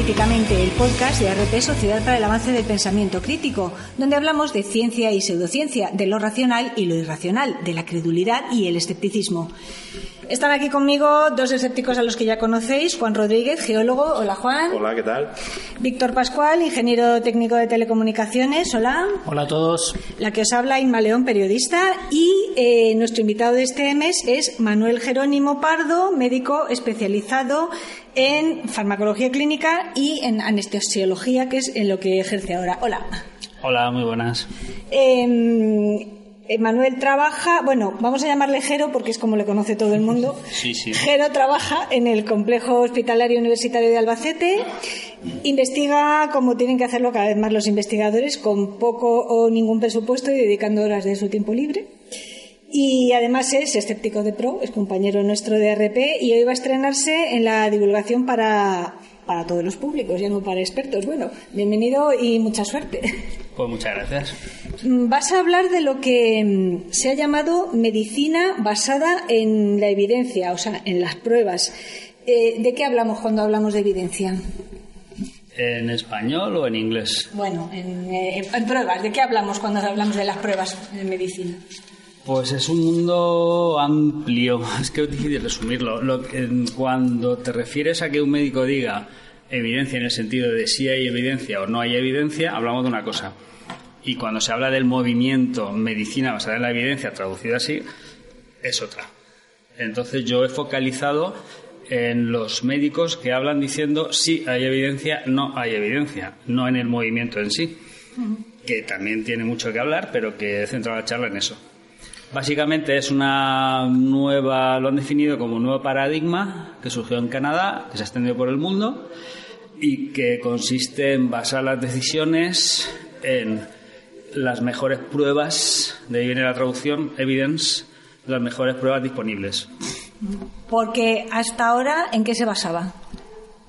Críticamente, el podcast de RP Sociedad para el Avance del Pensamiento Crítico, donde hablamos de ciencia y pseudociencia, de lo racional y lo irracional, de la credulidad y el escepticismo. Están aquí conmigo dos escépticos a los que ya conocéis, Juan Rodríguez, geólogo, hola Juan. Hola, ¿qué tal? Víctor Pascual, ingeniero técnico de telecomunicaciones, hola. Hola a todos. La que os habla, Inma León, periodista, y eh, nuestro invitado de este mes es Manuel Jerónimo Pardo, médico especializado en farmacología clínica y en anestesiología, que es en lo que ejerce ahora. Hola. Hola, muy buenas. Eh, Manuel trabaja, bueno, vamos a llamarle Jero porque es como le conoce todo el mundo. Sí, sí. Jero trabaja en el complejo hospitalario universitario de Albacete, investiga como tienen que hacerlo cada vez más los investigadores, con poco o ningún presupuesto y dedicando horas de su tiempo libre. Y además es escéptico de pro, es compañero nuestro de RP y hoy va a estrenarse en la divulgación para, para todos los públicos, ya no para expertos. Bueno, bienvenido y mucha suerte. Pues muchas gracias. Vas a hablar de lo que mm, se ha llamado medicina basada en la evidencia, o sea, en las pruebas. Eh, ¿De qué hablamos cuando hablamos de evidencia? ¿En español o en inglés? Bueno, en, eh, en pruebas. ¿De qué hablamos cuando hablamos de las pruebas en medicina? Pues es un mundo amplio, es que es difícil resumirlo. Lo que- cuando te refieres a que un médico diga evidencia en el sentido de si hay evidencia o no hay evidencia, hablamos de una cosa. Y cuando se habla del movimiento medicina basada en la evidencia, traducido así, es otra. Entonces yo he focalizado en los médicos que hablan diciendo sí hay evidencia, no hay evidencia, no en el movimiento en sí, que también tiene mucho que hablar, pero que he centrado la charla en eso. Básicamente es una nueva, lo han definido como un nuevo paradigma que surgió en Canadá, que se ha extendido por el mundo y que consiste en basar las decisiones en las mejores pruebas, de ahí viene la traducción, evidence, las mejores pruebas disponibles. Porque hasta ahora, ¿en qué se basaba?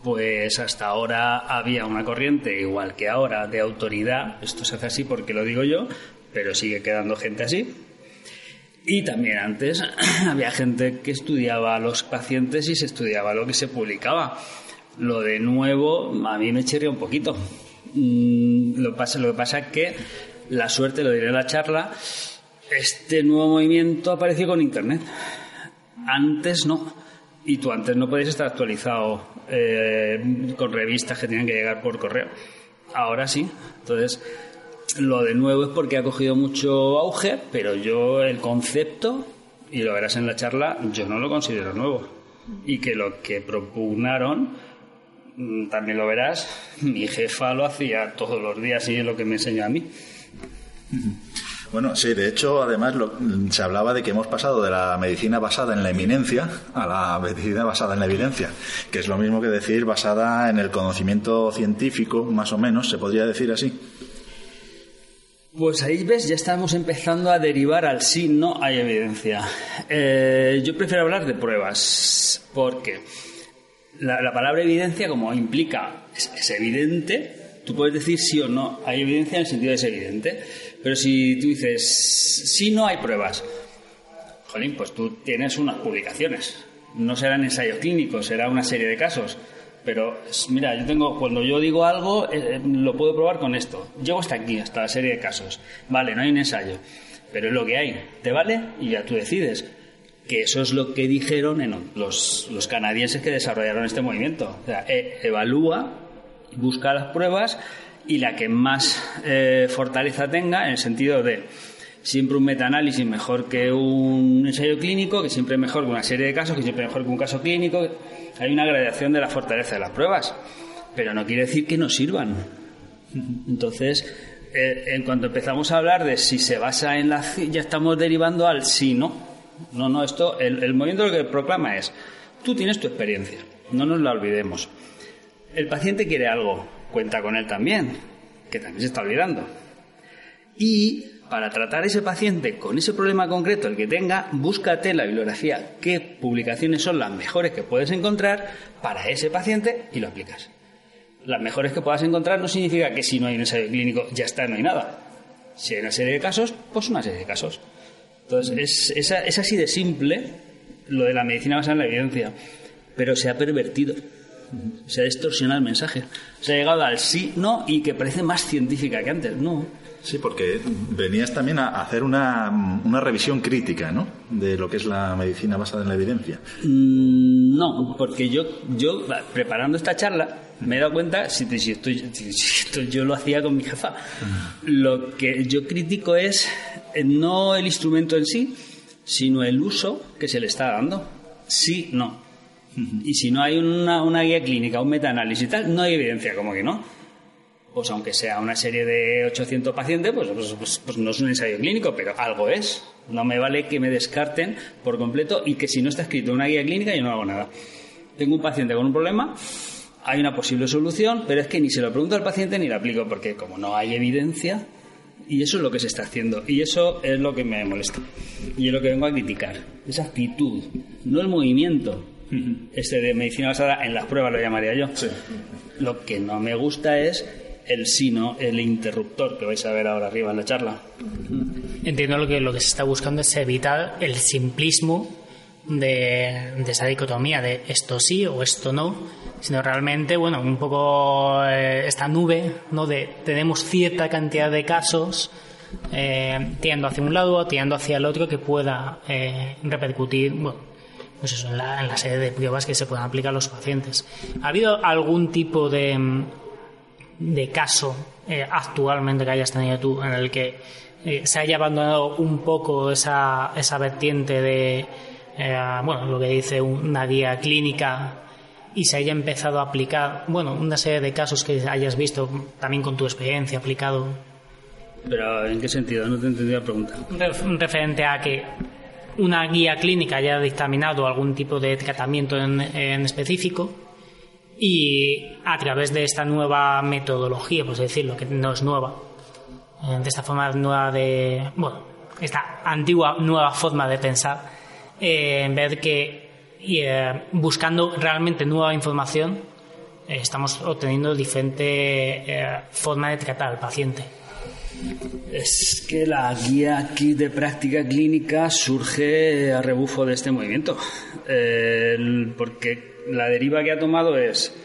Pues hasta ahora había una corriente, igual que ahora, de autoridad, esto se hace así porque lo digo yo, pero sigue quedando gente así. Y también antes había gente que estudiaba a los pacientes y se estudiaba lo que se publicaba. Lo de nuevo a mí me chirría un poquito. Mm, Lo, pasa, lo que pasa es que la suerte, lo diré en la charla, este nuevo movimiento apareció con Internet. Antes no. Y tú antes no podías estar actualizado eh, con revistas que tenían que llegar por correo. Ahora sí. Entonces, lo de nuevo es porque ha cogido mucho auge, pero yo el concepto, y lo verás en la charla, yo no lo considero nuevo. Y que lo que propugnaron, también lo verás, mi jefa lo hacía todos los días y es lo que me enseñó a mí. Bueno, sí, de hecho, además lo- se hablaba de que hemos pasado de la medicina basada en la eminencia a la medicina basada en la evidencia, que es lo mismo que decir basada en el conocimiento científico, más o menos, se podría decir así. Pues ahí ves, ya estamos empezando a derivar al sí, no hay evidencia. Eh, yo prefiero hablar de pruebas, porque la, la palabra evidencia, como implica, es, evidente, tú puedes decir sí o no hay evidencia en el sentido de es evidente, pero si tú dices sí, no hay pruebas, jolín, pues tú tienes unas publicaciones. No serán ensayos clínicos, será una serie de casos. Pero mira, yo tengo, cuando yo digo algo, eh, eh, lo puedo probar con esto. Llego hasta aquí, hasta la serie de casos. Vale, no hay un ensayo, pero es lo que hay. ¿Te vale? Y ya tú decides. Que eso es lo que dijeron en los, los canadienses que desarrollaron este movimiento. O sea, e- evalúa, busca las pruebas y la que más eh, fortaleza tenga, en el sentido de siempre un metaanálisis mejor que un ensayo clínico, que siempre mejor que una serie de casos, que siempre mejor que un caso clínico. Hay una gradación de la fortaleza de las pruebas, pero no quiere decir que no sirvan. Entonces, eh, en cuanto empezamos a hablar de si se basa en la ya estamos derivando al sí, no. No, no, esto, el, el movimiento lo que proclama es, tú tienes tu experiencia, no nos la olvidemos. El paciente quiere algo, cuenta con él también, que también se está olvidando. Y para tratar a ese paciente con ese problema concreto, el que tenga, búscate en la bibliografía qué publicaciones son las mejores que puedes encontrar para ese paciente y lo aplicas. Las mejores que puedas encontrar no significa que si no hay un ensayo clínico ya está, no hay nada. Si hay una serie de casos, pues una serie de casos. Entonces, es, es, es así de simple lo de la medicina basada en la evidencia, pero se ha pervertido. Se ha distorsionado el mensaje. Se ha llegado al sí, no y que parece más científica que antes. No. Sí, porque venías también a hacer una, una revisión crítica, ¿no? De lo que es la medicina basada en la evidencia. Mm, No, porque yo, yo preparando esta charla me he dado cuenta, si, si esto, si esto yo lo hacía con mi jefa, lo que yo critico es eh, no el instrumento en sí, sino el uso que se le está dando. Sí, no. Y si no hay una, una guía clínica, un metaanálisis y tal, no hay evidencia, como que no. Pues aunque sea una serie de 800 pacientes, pues, pues, pues- pues no es un ensayo clínico, pero algo es. No me vale que me descarten por completo y que si no está escrito una guía clínica yo no hago nada. Tengo un paciente con un problema, hay una posible solución, pero es que ni se lo pregunto al paciente ni lo aplico, porque como no hay evidencia, y eso es lo que se está haciendo, y eso es lo que me molesta, y es lo que vengo a criticar, esa actitud, no el movimiento. Este de medicina basada en las pruebas lo llamaría yo. Lo que no me gusta es el sino, el interruptor que vais a ver ahora arriba en la charla. Entiendo lo que lo que se está buscando es evitar el simplismo de, de esa dicotomía de esto sí o esto no, sino realmente, bueno, un poco eh, esta nube, ¿no? De tenemos cierta cantidad de casos eh, hacia un lado o tirando hacia el otro que pueda eh, repercutir, bueno, pues eso, en la, en la serie de pruebas que se puedan aplicar a los pacientes. ¿Ha habido algún tipo de, de caso eh, actualmente que hayas tenido tú en el que eh, se haya abandonado un poco esa, esa vertiente de, eh, bueno, lo que dice una guía clínica y se haya empezado a aplicar, bueno, una serie de casos que hayas visto también con tu experiencia aplicado Pero ¿en qué sentido? No te he entendido la pregunta. ref- referente a que una guía clínica haya dictaminado algún tipo de tratamiento en, en específico y a través de esta nueva metodología, pues decirlo, que no es nueva, eh, de esta forma nueva de, bueno, esta antigua nueva forma de pensar, eh, ver que eh, buscando realmente nueva información eh, estamos obteniendo diferente eh, forma de tratar al paciente. Es que la guía aquí de práctica clínica surge a rebufo de este movimiento. Porque la deriva que ha tomado es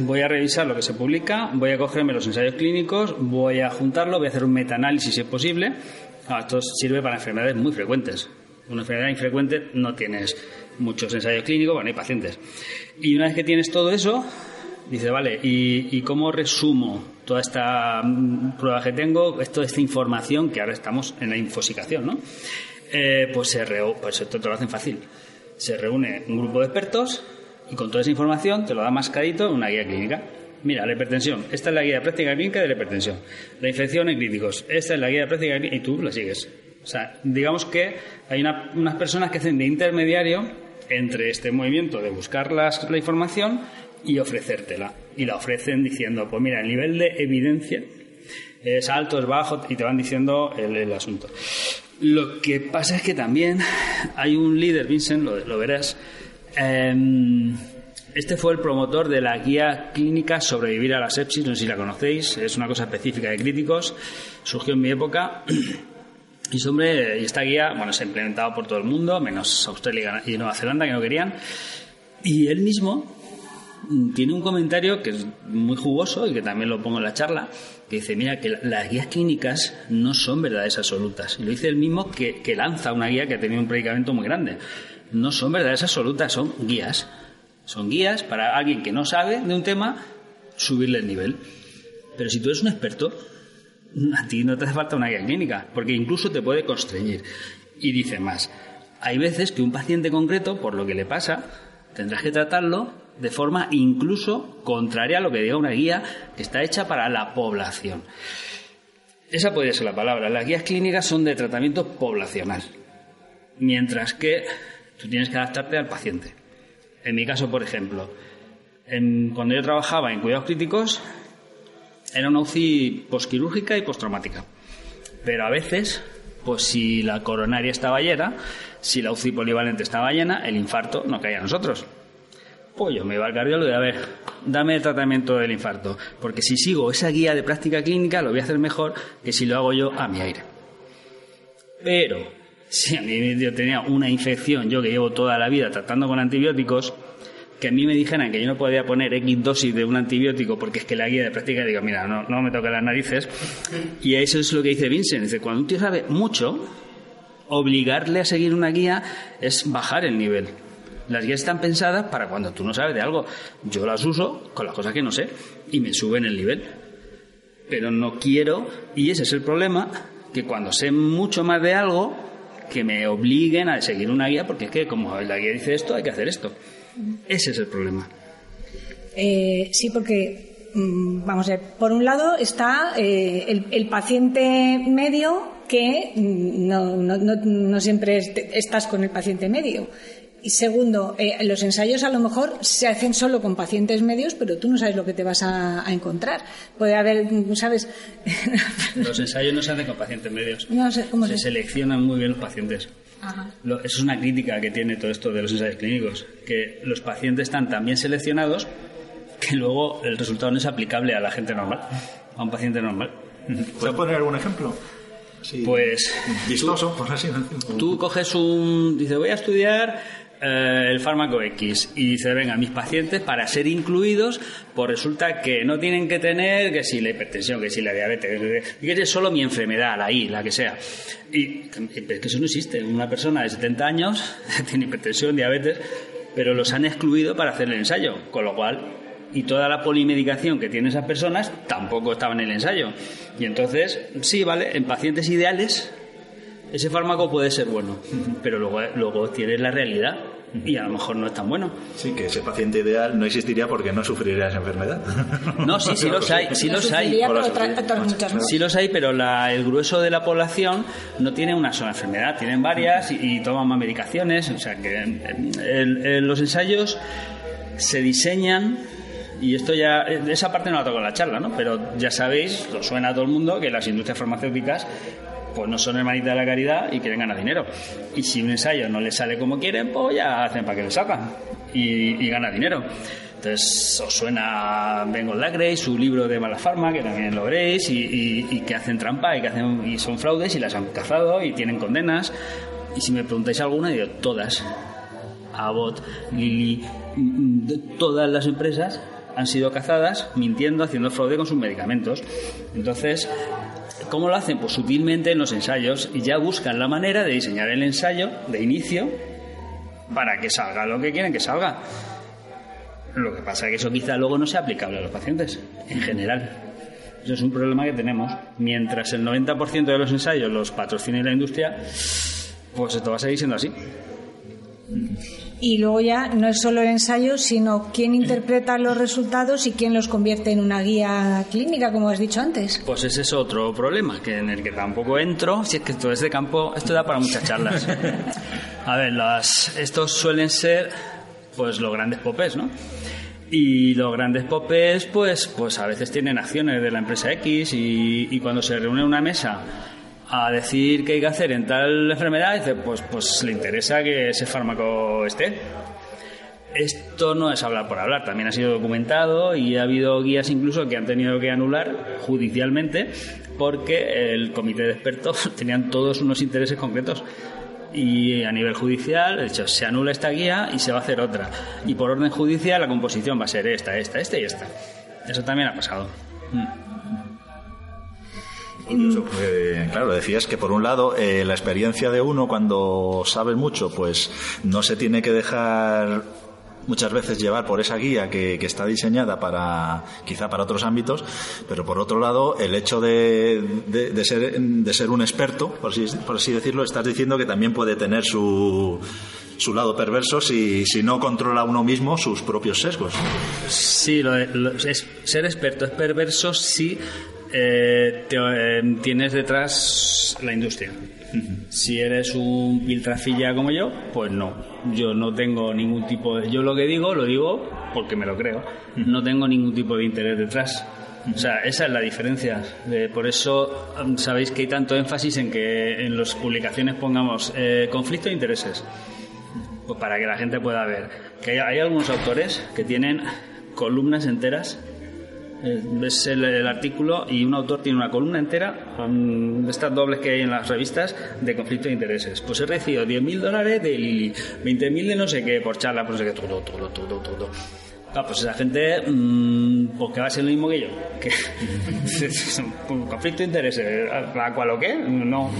voy a revisar lo que se publica, voy a cogerme los ensayos clínicos, voy a juntarlo, voy a hacer un metaanálisis si es posible. Ah, esto sirve para enfermedades muy frecuentes. Una enfermedad infrecuente no tienes muchos ensayos clínicos, bueno, hay pacientes. Y una vez que tienes todo eso, Dice, vale, ¿y, cómo resumo toda esta mm, prueba que tengo, toda esta información que ahora estamos en la infosicación, ¿no? Eh, pues se reu- pues esto te lo hacen fácil. Se reúne un grupo de expertos y con toda esa información te lo da mascadito en una guía clínica. Mira, la hipertensión, esta es la guía de práctica clínica de la hipertensión. La infección en críticos, esta es la guía de práctica clínica y tú la sigues. O sea, digamos que hay una- unas personas que hacen de intermediario entre este movimiento de buscar las- la información y ofrecértela. Y la ofrecen diciendo, pues mira, el nivel de evidencia es alto, es bajo, y te van diciendo el, asunto. Lo que pasa es que también hay un líder, Vincent, lo, lo verás, em, este fue el promotor de la guía clínica Sobrevivir a la sepsis, no sé si la conocéis, es una cosa específica de críticos, surgió en mi época. Y y esta guía, bueno, se ha implementado por todo el mundo, menos Australia y Nueva Zelanda, que no querían. Y él mismo mm, tiene un comentario que es muy jugoso y que también lo pongo en la charla, que dice, mira, que la- las guías clínicas no son verdades absolutas. Y lo dice él mismo que, que lanza una guía que ha tenido un predicamento muy grande. No son verdades absolutas, son guías. Son guías para alguien que no sabe de un tema, subirle el nivel. Pero si tú eres un experto, a ti no te hace falta una guía clínica, porque incluso te puede constreñir. Y dice más, hay veces que un paciente concreto, por lo que le pasa, tendrás que tratarlo de forma incluso contraria a lo que diga una guía que está hecha para la población. Esa podría ser la palabra. Las guías clínicas son de tratamiento poblacional, mientras que tú tienes que adaptarte al paciente. En mi caso, por ejemplo, cuando yo trabajaba en cuidados críticos, era una UCI posquirúrgica y postraumática. Pero a veces, pues si la coronaria estaba llena, si la UCI polivalente estaba llena, el infarto no caía a nosotros. Pues yo me iba al cardiólogo y a ver, dame el tratamiento del infarto, porque si sigo esa guía de práctica clínica lo voy a hacer mejor que si lo hago yo a mi aire. Pero si a mí yo tenía una infección, yo que llevo toda la vida tratando con antibióticos, que a mí me dijeran que yo no podía poner X dosis de un antibiótico porque es que la guía de práctica digo, mira, no, no me toca las narices. Y eso es lo que dice Vincent. Dice, cuando un tío sabe mucho, obligarle a seguir una guía es bajar el nivel. Las guías están pensadas para cuando tú no sabes de algo. Yo las uso con las cosas que no sé y me suben el nivel. Pero no quiero, y ese es el problema, que cuando sé mucho más de algo, que me obliguen a seguir una guía, porque es que como la guía dice esto, hay que hacer esto. Ese es el problema. Eh, sí, porque, mm, vamos a ver, por un lado está eh, el, paciente medio que mm, no, no, no, siempre estás con el paciente medio. Y segundo, eh, los ensayos a lo mejor se hacen solo con pacientes medios, pero tú no sabes lo que te vas a, encontrar. Puede haber, ¿sabes? los ensayos no se hacen con pacientes medios. No sé, ¿cómo se, seleccionan muy bien los pacientes. Eso es una crítica que tiene todo esto de los ensayos clínicos, que los pacientes están tan bien seleccionados que luego el resultado no es aplicable a la gente normal, a un paciente normal. ¿Puedes poner algún ejemplo? pues vistoso, por así Tú coges un, dice, voy a estudiar eh, el fármaco X y dice, venga, mis pacientes para ser incluidos, pues resulta que no tienen que tener que si la hipertensión, que si la diabetes, que es solo mi enfermedad, la la que sea. Y es que eso no existe. Una persona de 70 años tiene hipertensión, diabetes, pero los han excluido para hacer el ensayo, con lo cual y toda la polimedicación que tienen esas personas tampoco estaba en el ensayo. Y entonces, sí, vale, en pacientes ideales ese fármaco puede ser bueno, pero luego, luego tienes la realidad y a lo mejor no es tan bueno. Sí, que ese paciente ideal no existiría porque no sufriría esa enfermedad. No, sí, sí los hay, sí los hay. Sí los hay, pero el grueso de la población no tiene una sola enfermedad, tienen varias y, toman más medicaciones. O sea que los ensayos se diseñan y esto ya, esa parte no la toco en la charla, ¿no? Pero ya sabéis, lo suena a todo el mundo, que las industrias farmacéuticas pues no son hermanitas de la caridad y quieren ganar dinero. Y si un ensayo no les sale como quieren, pues ya hacen para que le sacan y, y gana dinero. Entonces os suena Bengal Lagray, su libro de mala farma, que también lo veréis, y, que hacen trampa y que hacen y son fraudes y las han cazado y tienen condenas. Y si me preguntáis alguna, digo todas. Abbott, Lilly, todas las empresas han sido cazadas mintiendo, haciendo fraude con sus medicamentos. Entonces, ¿Cómo lo hacen? Pues sutilmente en los ensayos y ya buscan la manera de diseñar el ensayo de inicio para que salga lo que quieren que salga. Lo que pasa es que eso quizá luego no sea aplicable a los pacientes en general. Eso es un problema que tenemos. Mientras el 90% de los ensayos los patrocina la industria, pues esto va a seguir siendo así. Y luego ya no es solo el ensayo, sino quién interpreta los resultados y quién los convierte en una guía clínica, como has dicho antes. Pues ese es otro problema, que en el que tampoco entro, si es que esto es de campo, esto da para muchas charlas. A ver, las, estos suelen ser pues los grandes popes, ¿no? Y los grandes popes, pues, pues a veces tienen acciones de la empresa X y, y cuando se reúne una mesa a decir qué hay que hacer en tal enfermedad, dice, pues, pues le interesa que ese fármaco esté. Esto no es hablar por hablar, también ha sido documentado y ha habido guías incluso que han tenido que anular judicialmente porque el comité de expertos tenían todos unos intereses concretos. Y a nivel judicial, de hecho, se anula esta guía y se va a hacer otra. Y por orden judicial la composición va a ser esta, esta, esta y esta. Eso también ha pasado. Mm claro, decías que por un lado eh, la experiencia de uno cuando sabe mucho, pues no se tiene que dejar muchas veces llevar por esa guía que, está diseñada para quizá para otros ámbitos, pero por otro lado el hecho de, de, ser, de ser un experto, por así, por así decirlo, estás diciendo que también puede tener su su lado perverso si, si no controla uno mismo sus propios sesgos. Sí, lo lo- es- ser experto es perverso si eh, te- eh, tienes detrás la industria. Si eres un piltrafilla como yo, pues no. Yo no tengo ningún tipo de... Yo lo que digo, lo digo porque me lo creo. No tengo ningún tipo de interés detrás. O sea, esa es la diferencia. Eh, por eso mm, sabéis que hay tanto énfasis en que en las publicaciones pongamos eh, conflicto de intereses. Pues para que la gente pueda ver. Que hay, hay algunos autores que tienen columnas enteras. Eh, ves el, artículo y un autor tiene una columna entera con estas dobles que hay en las revistas de conflicto de intereses. Pues he recibido 10.000 dólares de Lili, 20.000 de no sé qué por charla, por no sé qué, todo, todo, todo, todo. Claro, pues esa gente, mm, pues que va a ser lo mismo que yo. Que conflicto de intereses, ¿a cual o qué? No.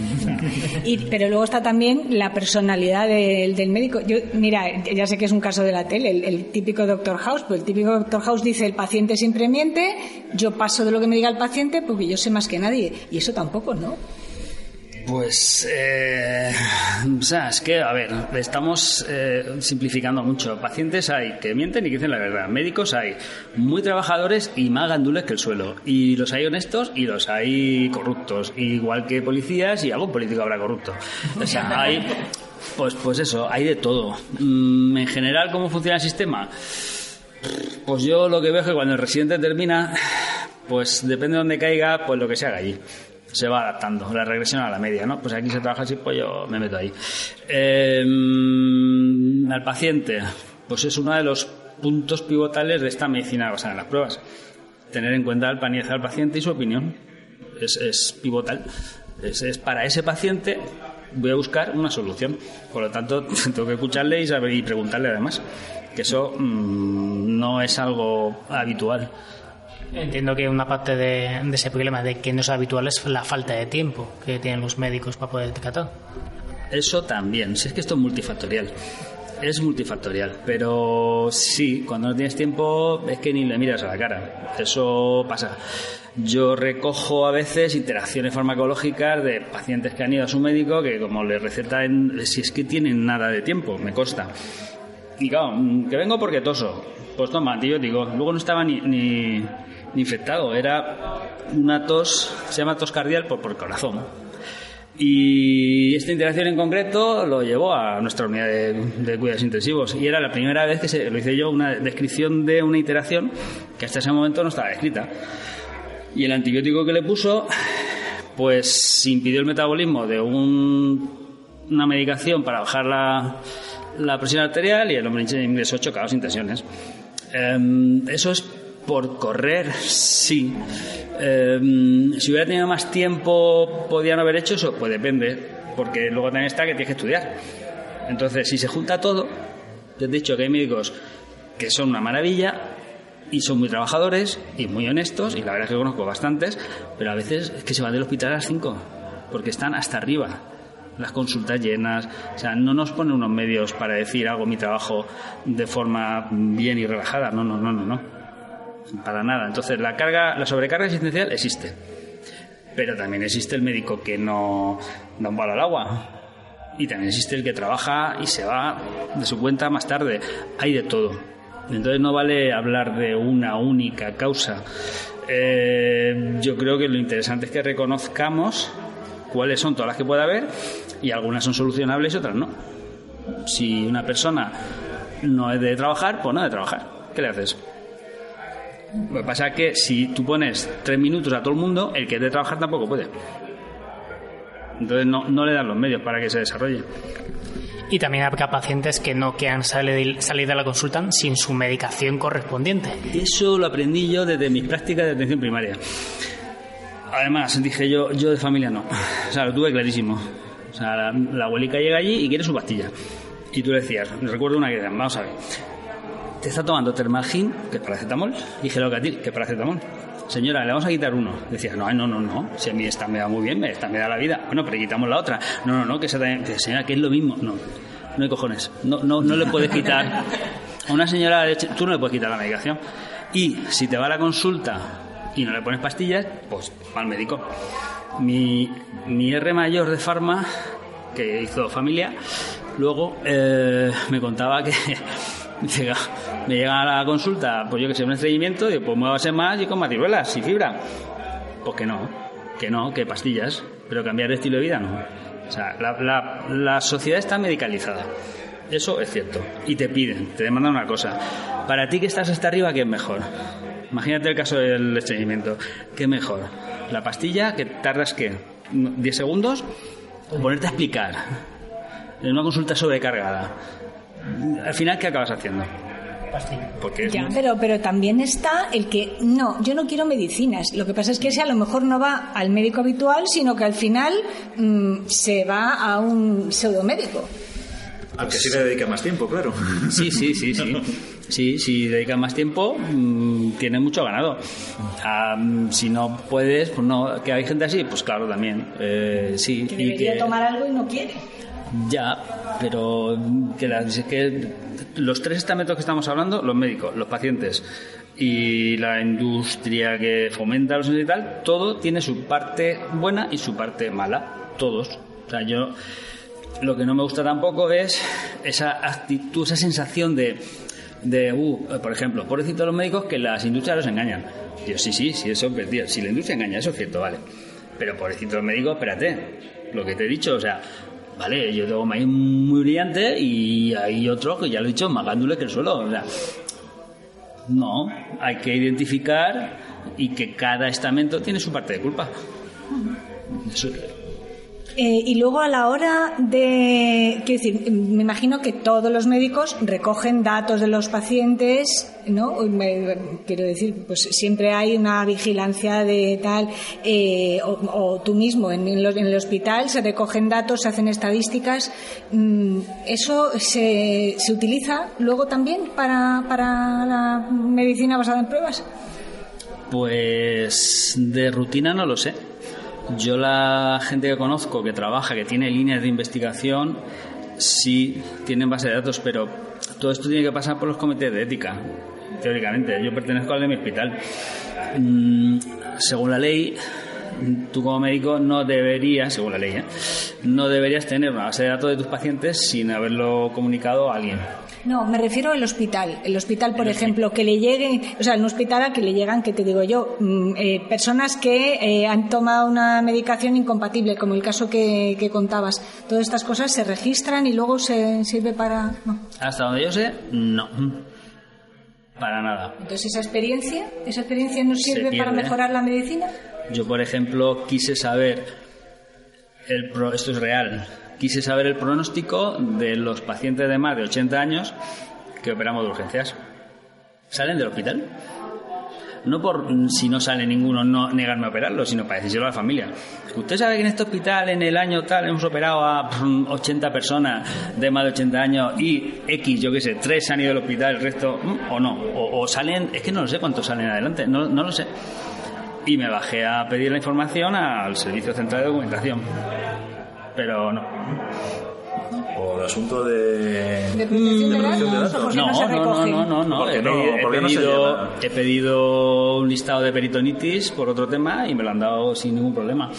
Y, pero luego está también la personalidad del, del médico. Yo, mira, ya sé que es un caso de la tele, el, el típico Doctor House, pues el típico Doctor House dice el paciente siempre miente, yo paso de lo que me diga el paciente porque yo sé más que nadie. Y eso tampoco, ¿no? Pues, eh, o sea, es que, a ver, estamos eh, simplificando mucho. Pacientes hay que mienten y que dicen la verdad. Médicos hay muy trabajadores y más gandules que el suelo. Y los hay honestos y los hay corruptos. Igual que policías y algún político habrá corrupto. O sea, hay, pues, pues eso, hay de todo. Mm, En general, ¿cómo funciona el sistema? Pues yo lo que veo es que cuando el residente termina, pues depende de dónde caiga, pues lo que se haga allí. Se va adaptando, la regresión a la media, ¿no? Pues aquí se trabaja así, pues yo me meto ahí. Eh, al paciente, pues es uno de los puntos pivotales de esta medicina basada en las pruebas. Tener en cuenta el panizar al paciente y su opinión. Es, es pivotal. Es, es para ese paciente voy a buscar una solución. Por lo tanto, tengo que escucharle y, saber, y preguntarle además. Que eso mm, no es algo habitual. Entiendo que una parte de, ese problema de que no es habitual es la falta de tiempo que tienen los médicos para poder tratar. Eso también, si es que esto es multifactorial. Es multifactorial, pero sí, cuando no tienes tiempo es que ni le miras a la cara. Eso pasa. Yo recojo a veces interacciones farmacológicas de pacientes que han ido a su médico que como le recetan, si es que tienen nada de tiempo, me consta. Y claro, mm, que vengo porque toso. Pues toma, antibiótico. Luego no estaba ni, ni, ni infectado, era una tos, se llama tos cardial por, por corazón. Y esta interacción en concreto lo llevó a nuestra unidad de, de cuidados intensivos. Y era la primera vez que se, lo hice yo, una descripción de una interacción que hasta ese momento no estaba escrita. Y el antibiótico que le puso, pues impidió el metabolismo de un- una medicación para bajar la, la presión arterial y el hombre ingresó chocado sin tensiones. Em, eso es por correr, sí. Em, si hubiera tenido más tiempo, ¿podían haber hecho eso? Pues depende, porque luego también está que tienes que estudiar. Entonces, si se junta todo, te he dicho que hay médicos que son una maravilla y son muy trabajadores y muy honestos, y la verdad es que conozco bastantes, pero a veces es que se van del hospital a las 5, porque están hasta arriba las consultas llenas, o sea, no nos pone unos medios para decir hago mi trabajo de forma bien y relajada, no, no, no, no, no, para nada. Entonces la carga, la sobrecarga existencial existe, pero también existe el médico que no da un palo al agua y también existe el que trabaja y se va de su cuenta más tarde. Hay de todo. Entonces no vale hablar de una única causa. Eh, yo creo que lo interesante es que reconozcamos cuáles son todas las que puede haber y algunas son solucionables y otras no. Si una persona no es de trabajar, pues no de trabajar. ¿Qué le haces? Lo que pasa es que si tú pones tres minutos a todo el mundo, el que de trabajar tampoco puede. Entonces no, no le dan los medios para que se desarrolle. Y también habrá pacientes que no quieran salir, salir de la consulta sin su medicación correspondiente. Eso lo aprendí yo desde mis prácticas de atención primaria. Además, dije yo, yo de familia no. O sea, lo tuve clarísimo. O sea, la, la abuelica llega allí y quiere su pastilla. Y tú le decías, recuerdo una que decían, vamos a ver, te está tomando termalgin, que paracetamol, y gelocatil, que es paracetamol. Señora, le vamos a quitar uno. Decía, no, no, no, no. Si a mí esta me da muy bien, esta me da la vida. Bueno, pero quitamos la otra. No, no, no, que esa también. Señora, que es lo mismo. No, no hay cojones. No, no, no le puedes quitar. A una señora, tú no le puedes quitar la medicación. Y si te va a la consulta y no le pones pastillas, pues va al médico. Mi, mi R mayor de farma, que hizo familia, Luego eh, me contaba que llega, me llega a la consulta, pues yo que sé, un estreñimiento, y pues me más y con más y fibra. Pues que no, que no, que pastillas, pero cambiar de estilo de vida no. O sea, la, la, la sociedad está medicalizada. Eso es cierto. Y te piden, te demandan una cosa. Para ti que estás hasta arriba, ¿qué es mejor? Imagínate el caso del estreñimiento. ¿Qué mejor? ¿La pastilla que tardas qué? ¿10 segundos? ¿O ponerte a explicar? En una consulta sobrecargada. Al final, ¿qué acabas haciendo? Porque ya, pero, pero también está el que, no, yo no quiero medicinas. Lo que pasa es que ese a lo mejor no va al médico habitual, sino que al final mm, se va a un pseudomédico. Al que sí le dedica más tiempo, claro. Sí, sí, sí, sí. Sí, si dedica más tiempo, mm, tiene mucho ganado. Ah, mm, si no puedes, pues no. Que hay gente así, pues claro, también. Eh, sí. Que debería tomar algo y no quiere. Ya, pero que, que los tres estamentos que estamos hablando, los médicos, los pacientes y la industria que fomenta los y tal, todo tiene su parte buena y su parte mala. Todos. O sea, yo lo que no me gusta tampoco es esa actitud, esa sensación de, de uh, por ejemplo, pobrecito los médicos que las industrias los engañan. Dios, sí, sí, sí, eso es Si la industria engaña, eso es cierto, vale. Pero pobrecito los médicos, espérate, lo que te he dicho, o sea, vale, yo tengo maíz muy brillante y hay otro que ya lo he dicho, más gándule que el suelo. O sea, no, hay que identificar y que cada estamento tiene su parte de culpa. Eso, eh, y luego a la hora de, quiero decir, me imagino que todos los médicos recogen datos de los pacientes, ¿no? quiero decir, pues siempre hay una vigilancia de tal, eh, o, tú mismo en, el hospital se recogen datos, se hacen estadísticas. Mm, ¿Eso se, se utiliza luego también para, para la medicina basada en pruebas? Pues de rutina no lo sé yo la gente que conozco que trabaja, que tiene líneas de investigación, sí tienen base de datos, pero todo esto tiene que pasar por los comités de ética, teóricamente. Yo pertenezco al de mi hospital. Mm, según la ley, tú como médico no deberías, según la ley, ¿eh? no deberías tener una base de datos de tus pacientes sin haberlo comunicado a alguien. No, me refiero al hospital. El hospital, por ejemplo, que le lleguen, o sea, en un hospital a que le llegan, que te digo yo, mm, eh, personas que eh, han tomado una medicación incompatible, como el caso que, contabas. Todas estas cosas se registran y luego se sirve para. Hasta donde yo sé, no. Para nada. Entonces, esa experiencia, esa experiencia nos sirve para mejorar la medicina. Yo, por ejemplo, quise saber, el esto es real, quise saber el pronóstico de los pacientes de más de 80 años que operamos de urgencias. ¿Salen del hospital? No por si no sale ninguno no negarme a operarlo, sino para decírselo a la familia. Usted sabe que en este hospital en el año tal hemos operado a 80 personas de más de 80 años y X, yo qué sé, tres han ido al hospital, el resto mm, o no. O, salen, es que no lo sé cuántos salen adelante, no, no lo sé. Y me bajé a pedir la información al Servicio Central de Documentación pero no. ¿O el asunto de, ¿De protección de datos? No, no, no, no, no, no. He, pedido, he pedido un listado de peritonitis por otro tema y me lo han dado sin ningún problema.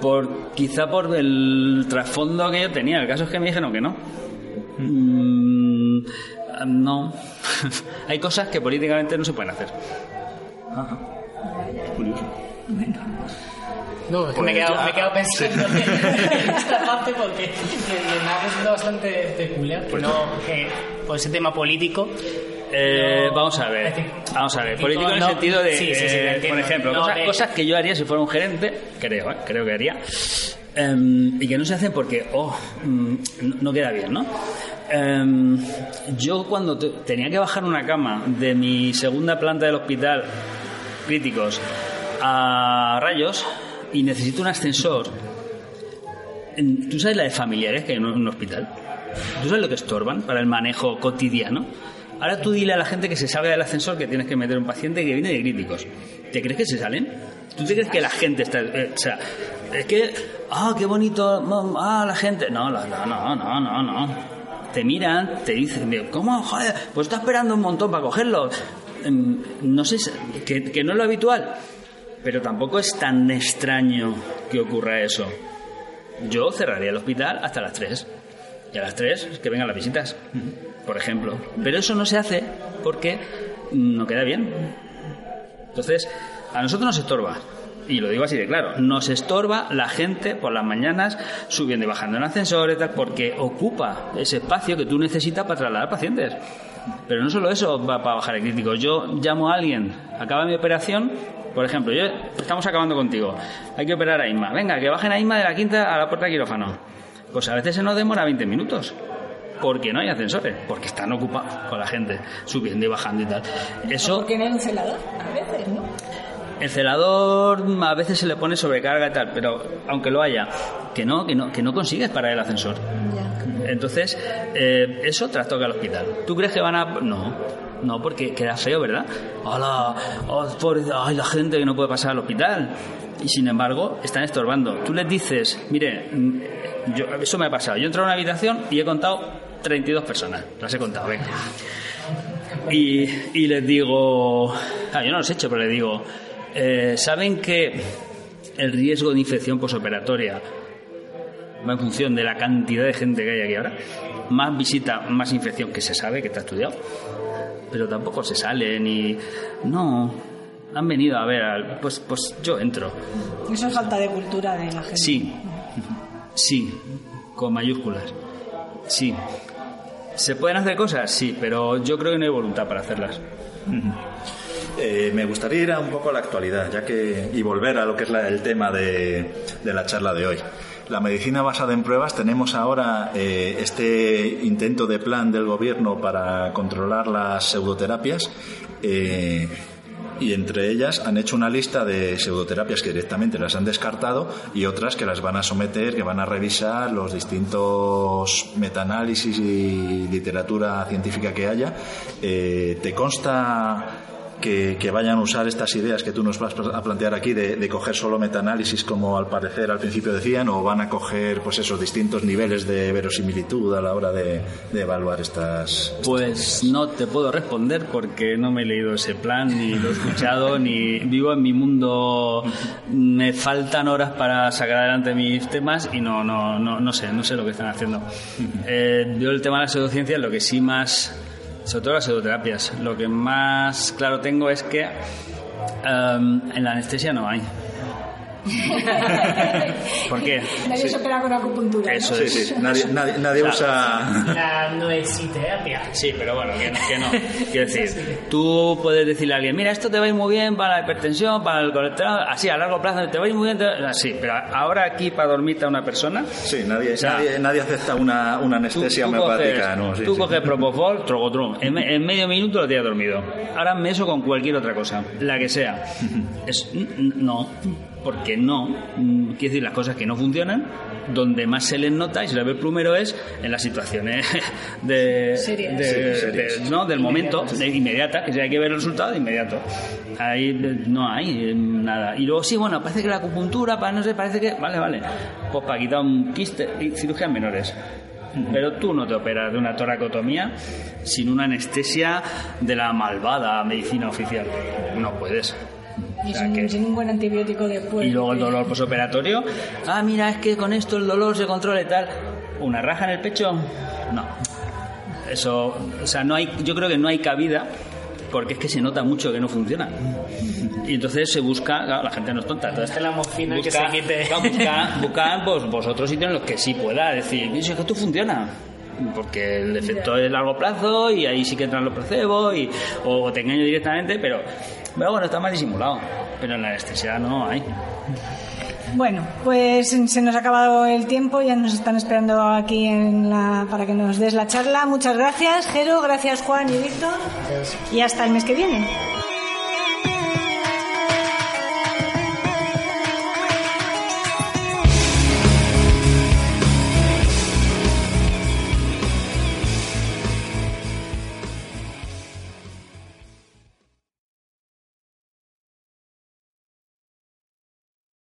Por, quizá por el trasfondo que yo tenía. El caso es que me dijeron que no. Mm, no. Hay cosas que políticamente no se pueden hacer. Ajá. Curioso. Bueno. No, me, he quedado, me he quedado pensando en esta parte porque me, ha resultado bastante peculiar. Que no, que por ese tema político. Eh, vamos a ver, vamos a ver, político en el sentido de, sí, sí, sí, eh, por ejemplo, cosas, cosas, que yo haría si fuera un gerente, creo, ¿eh? creo que haría, em, y que no se hacen porque, oh, mm, no queda bien, ¿no? Em, yo cuando tenía que bajar una cama de mi segunda planta del hospital, críticos, a rayos, y necesito un ascensor, ¿tú sabes la de familiares que hay en un hospital? ¿Tú sabes lo que estorban para el manejo cotidiano? Ahora tú dile a la gente que se salga del ascensor que tienes que meter un paciente que viene de críticos. ¿Te crees que se salen? ¿Tú te crees que la gente está.? Eh, o sea, es que. ¡Ah, qué bonito! ¡Ah, la gente! No, no, no, no, no, no. Te miran, te dicen, ¿cómo? Joder, pues está esperando un montón para cogerlo. Em, no sé, que, que no es lo habitual. Pero tampoco es tan extraño que ocurra eso. Yo cerraría el hospital hasta las 3. Y a las 3 que vengan las visitas, por ejemplo. Pero eso no se hace porque no queda bien. Entonces, a nosotros nos estorba. Y lo digo así de claro, nos estorba la gente por las mañanas subiendo y bajando en ascensores, porque ocupa ese espacio que tú necesitas para trasladar pacientes. Pero no solo eso va para bajar el crítico. Yo llamo a alguien, acaba mi operación, por ejemplo, yo, estamos acabando contigo, hay que operar a Isma. Venga, que bajen a Isma de la quinta a la puerta de quirófano. Pues a veces se nos demora 20 minutos porque no hay ascensores, porque están ocupados con la gente subiendo y bajando y tal. Eso. Porque no hay un celador, a veces, ¿no? El celador a veces se le pone sobrecarga y tal, pero aunque lo haya, que no, que no, que no consigues parar el ascensor. Entonces, eh, eso trastoca al hospital. ¿Tú crees que van a.? No, no, porque queda feo, ¿verdad? ¡Hola! Oh, pobre- ¡Ay, la gente que no puede pasar al hospital! Y sin embargo, están estorbando. Tú les dices, mire, mm, yo, eso me ha pasado. Yo he entrado a una habitación y he contado 32 personas. Las he contado, venga. Y, y les digo, ah, yo no los he hecho, pero les digo, eh, ¿saben que el riesgo de infección posoperatoria en función de la cantidad de gente que hay aquí ahora? Más visita, más infección, que se sabe, que está estudiado. Pero tampoco se sale ni... No, han venido a ver, al- pues, pues yo entro. Eso es falta de cultura de la gente. Sí, sí, con mayúsculas. Sí. ¿Se pueden hacer cosas? Sí, pero yo creo que no hay voluntad para hacerlas. Eh, me gustaría ir a un poco a la actualidad, ya que y volver a lo que es la- el tema de, de la charla de hoy. La medicina basada en pruebas tenemos ahora eh, este intento de plan del gobierno para controlar las pseudoterapias. eh, y entre ellas han hecho una lista de pseudoterapias que directamente las han descartado y otras que las van a someter, que van a revisar los distintos metaanálisis y literatura científica que haya. Eh, ¿Te consta que, que vayan a usar estas ideas que tú nos vas a plantear aquí de, de coger solo metaanálisis como al parecer al principio decían o van a coger pues esos distintos niveles de verosimilitud a la hora de, de evaluar estas Pues no te puedo responder porque no me he leído ese plan, ni lo he escuchado, ni vivo en mi mundo. Me faltan horas para sacar adelante mis temas y no, no, no, no sé, no sé lo que están haciendo. Eh, yo el tema de la pseudociencia, lo que sí más, sobre todo las pseudoterapias, lo que más claro tengo es que em, en la anestesia no hay. ¿Por qué? Nadie se opera con acupuntura. ¿no? Eso Sí, es. sí, nadie, nadie, nadie usa... La noesiterapia. Sí, pero bueno, que, que no. Quiero decir, tú puedes decirle a alguien, mira, esto te va a ir muy bien para la hipertensión, para el colesterol, así a largo plazo te va a ir muy bien, te- así, pero ahora aquí para dormirte a una persona, Sí, nadie, O sea, nadie, nadie acepta una, anestesia tú homeopática. coges, ¿no? Sí, tú sí. coges Propofol, Trogotrum, en, en medio minuto lo tienes dormido. Ahora me eso con cualquier otra cosa, la que sea. Es, no, porque no. Mm, Quiero decir, las cosas que no funcionan, donde más se les nota y se les ve el plumero es en las situaciones de, Serias. de- Sí, serias. de- ¿no? del momento, de inmediata, que si hay que ver el resultado de inmediato. Ahí eh, no hay eh, nada. Y luego sí, bueno, parece que la acupuntura, para no sé, parece que. Vale, vale. Pues para quitar un quiste, y cirugías menores. Pero tú no te operas de una toracotomía sin una anestesia de la malvada medicina oficial. No puedes. Y O sea sin, que- sin un buen antibiótico después. y luego el dolor posoperatorio. Ah, mira, es que con esto el dolor se controla y tal. ¿Una raja en el pecho? No. Eso, o sea, no hay, yo creo que no hay cabida porque es que se nota mucho que no funciona. Y entonces se busca, claro, la gente no es tonta. Entonces, la morfina que busca, se quite. claro, busca, busca, pues, pues, otros sitios en los que sí pueda decir, "Mira, si es que esto funciona. Porque el efecto es largo plazo y ahí sí que entran los placebos y, o te engaño directamente, pero, pero bueno, está más disimulado. Pero en la anestesia no hay. Bueno, pues se nos ha acabado el tiempo, ya nos están esperando aquí en la, para que nos des la charla. Muchas gracias, Jero, gracias Juan y Víctor. Y hasta el mes que viene.